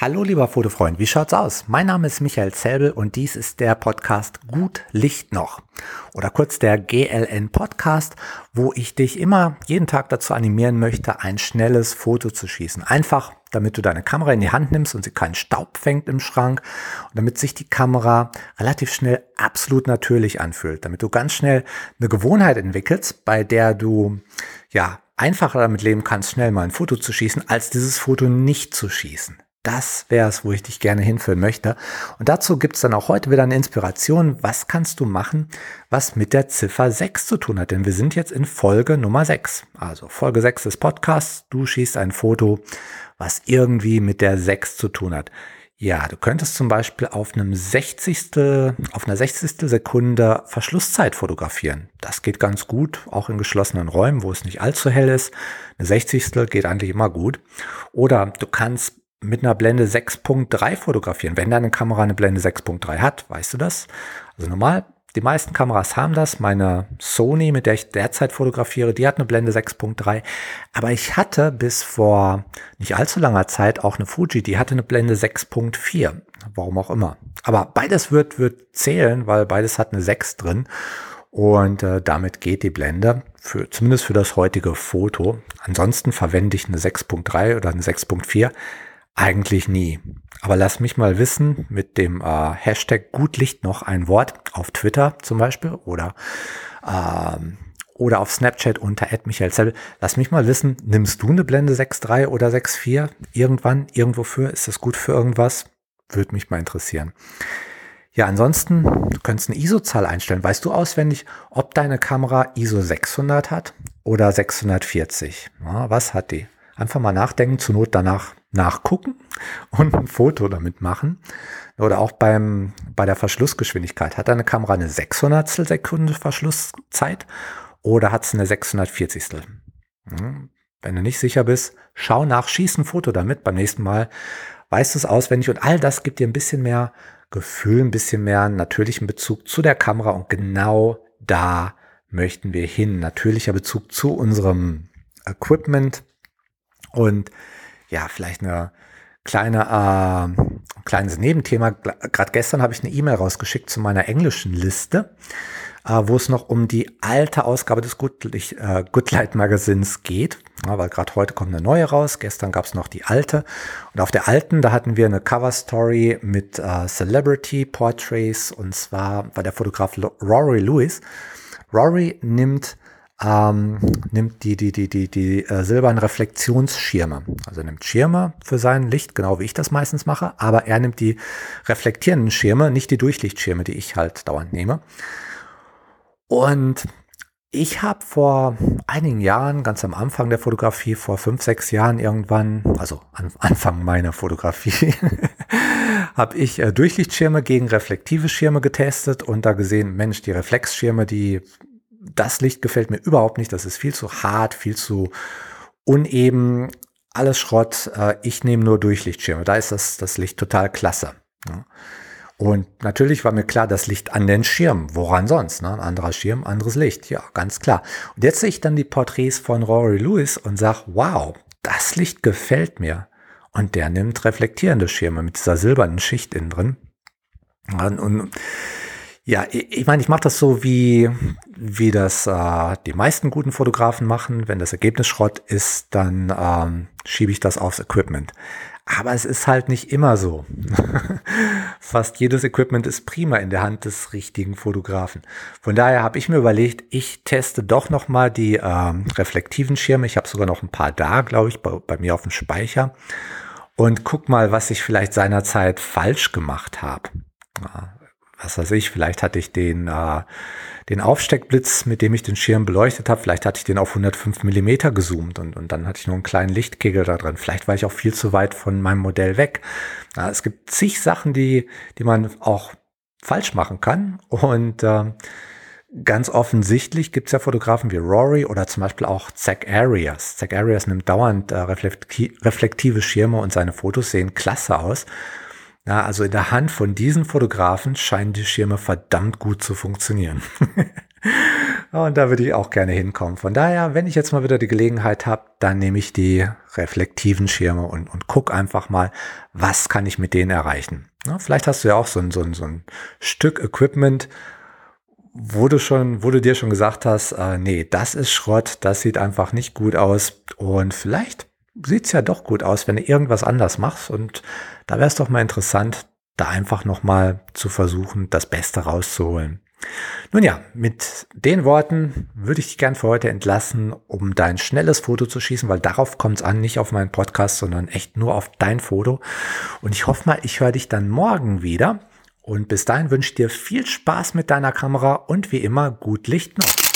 Hallo lieber Fotofreund, wie schaut's aus? Mein Name ist Michael Zelbel und dies ist der Podcast Gut Licht noch oder kurz der GLN Podcast, wo ich dich immer jeden Tag dazu animieren möchte, ein schnelles Foto zu schießen. Einfach, damit du deine Kamera in die Hand nimmst und sie keinen Staub fängt im Schrank und damit sich die Kamera relativ schnell absolut natürlich anfühlt, damit du ganz schnell eine Gewohnheit entwickelst, bei der du ja einfacher damit leben kannst, schnell mal ein Foto zu schießen, als dieses Foto nicht zu schießen. Das wäre es, wo ich dich gerne hinführen möchte. Und dazu gibt es dann auch heute wieder eine Inspiration. Was kannst du machen, was mit der Ziffer 6 zu tun hat? Denn wir sind jetzt in Folge Nummer 6. Also Folge 6 des Podcasts. Du schießt ein Foto, was irgendwie mit der 6 zu tun hat. Ja, du könntest zum Beispiel auf einem 60. auf einer 60. Sekunde Verschlusszeit fotografieren. Das geht ganz gut, auch in geschlossenen Räumen, wo es nicht allzu hell ist. Eine 60. geht eigentlich immer gut. Oder du kannst mit einer Blende 6.3 fotografieren. Wenn deine Kamera eine Blende 6.3 hat, weißt du das? Also normal, die meisten Kameras haben das. Meine Sony, mit der ich derzeit fotografiere, die hat eine Blende 6.3. Aber ich hatte bis vor nicht allzu langer Zeit auch eine Fuji, die hatte eine Blende 6.4. Warum auch immer. Aber beides wird, wird zählen, weil beides hat eine 6 drin. Und äh, damit geht die Blende, für, zumindest für das heutige Foto. Ansonsten verwende ich eine 6.3 oder eine 6.4 eigentlich nie. Aber lass mich mal wissen mit dem äh, Hashtag Gutlicht noch ein Wort auf Twitter zum Beispiel oder, ähm, oder auf Snapchat unter @michaelzell. Lass mich mal wissen, nimmst du eine Blende 6.3 oder 6.4 irgendwann, irgendwo für? Ist das gut für irgendwas? Würde mich mal interessieren. Ja, ansonsten, du könntest eine ISO-Zahl einstellen. Weißt du auswendig, ob deine Kamera ISO 600 hat oder 640? Ja, was hat die? Einfach mal nachdenken, zur Not danach nachgucken und ein Foto damit machen. Oder auch beim, bei der Verschlussgeschwindigkeit. Hat deine Kamera eine 600 Sekunde Verschlusszeit oder hat es eine 640? Hm, wenn du nicht sicher bist, schau nach, schieß ein Foto damit. Beim nächsten Mal weißt du es auswendig und all das gibt dir ein bisschen mehr Gefühl, ein bisschen mehr natürlichen Bezug zu der Kamera und genau da möchten wir hin. Natürlicher Bezug zu unserem Equipment und ja, vielleicht eine kleine, äh, kleines Nebenthema. Gerade gestern habe ich eine E-Mail rausgeschickt zu meiner englischen Liste, äh, wo es noch um die alte Ausgabe des Good, äh, Good Light Magazins geht. Ja, weil gerade heute kommt eine neue raus. Gestern gab es noch die alte. Und auf der alten, da hatten wir eine Cover Story mit äh, Celebrity Portraits. Und zwar war der Fotograf Rory Lewis. Rory nimmt ähm, nimmt die, die, die, die, die äh, silbernen Reflexionsschirme. Also nimmt Schirme für sein Licht, genau wie ich das meistens mache, aber er nimmt die reflektierenden Schirme, nicht die Durchlichtschirme, die ich halt dauernd nehme. Und ich habe vor einigen Jahren, ganz am Anfang der Fotografie, vor fünf, sechs Jahren irgendwann, also an Anfang meiner Fotografie, habe ich äh, Durchlichtschirme gegen reflektive Schirme getestet und da gesehen, Mensch, die Reflexschirme, die das Licht gefällt mir überhaupt nicht. Das ist viel zu hart, viel zu uneben, alles Schrott. Äh, ich nehme nur Durchlichtschirme. Da ist das, das Licht total klasse. Und natürlich war mir klar, das Licht an den Schirm. Woran sonst? Ne? Ein anderer Schirm, anderes Licht. Ja, ganz klar. Und jetzt sehe ich dann die Porträts von Rory Lewis und sage, wow, das Licht gefällt mir. Und der nimmt reflektierende Schirme mit dieser silbernen Schicht innen drin. Und, und ja, ich meine, ich mache das so, wie, wie das äh, die meisten guten Fotografen machen. Wenn das Ergebnis Schrott ist, dann ähm, schiebe ich das aufs Equipment. Aber es ist halt nicht immer so. Fast jedes Equipment ist prima in der Hand des richtigen Fotografen. Von daher habe ich mir überlegt, ich teste doch noch mal die ähm, reflektiven Schirme. Ich habe sogar noch ein paar da, glaube ich, bei, bei mir auf dem Speicher. Und guck mal, was ich vielleicht seinerzeit falsch gemacht habe. Was weiß ich, vielleicht hatte ich den, äh, den Aufsteckblitz, mit dem ich den Schirm beleuchtet habe, vielleicht hatte ich den auf 105 Millimeter gezoomt und, und dann hatte ich nur einen kleinen Lichtkegel da drin. Vielleicht war ich auch viel zu weit von meinem Modell weg. Ja, es gibt zig Sachen, die, die man auch falsch machen kann und äh, Ganz offensichtlich gibt es ja Fotografen wie Rory oder zum Beispiel auch Zach Arias. Zach Arias nimmt dauernd äh, reflektive Schirme und seine Fotos sehen klasse aus. Ja, also in der Hand von diesen Fotografen scheinen die Schirme verdammt gut zu funktionieren. Und da würde ich auch gerne hinkommen. Von daher, wenn ich jetzt mal wieder die Gelegenheit habe, dann nehme ich die reflektiven Schirme und, und guck einfach mal, was kann ich mit denen erreichen. Ja, vielleicht hast du ja auch so ein, so ein, so ein Stück Equipment, wo du schon, wo du dir schon gesagt hast, äh, nee, das ist Schrott, das sieht einfach nicht gut aus. Und vielleicht sieht es ja doch gut aus, wenn du irgendwas anders machst. Und da wäre es doch mal interessant, da einfach nochmal zu versuchen, das Beste rauszuholen. Nun ja, mit den Worten würde ich dich gern für heute entlassen, um dein schnelles Foto zu schießen, weil darauf kommt es an, nicht auf meinen Podcast, sondern echt nur auf dein Foto. Und ich hoffe mal, ich höre dich dann morgen wieder. Und bis dahin wünsche ich dir viel Spaß mit deiner Kamera und wie immer gut Licht noch.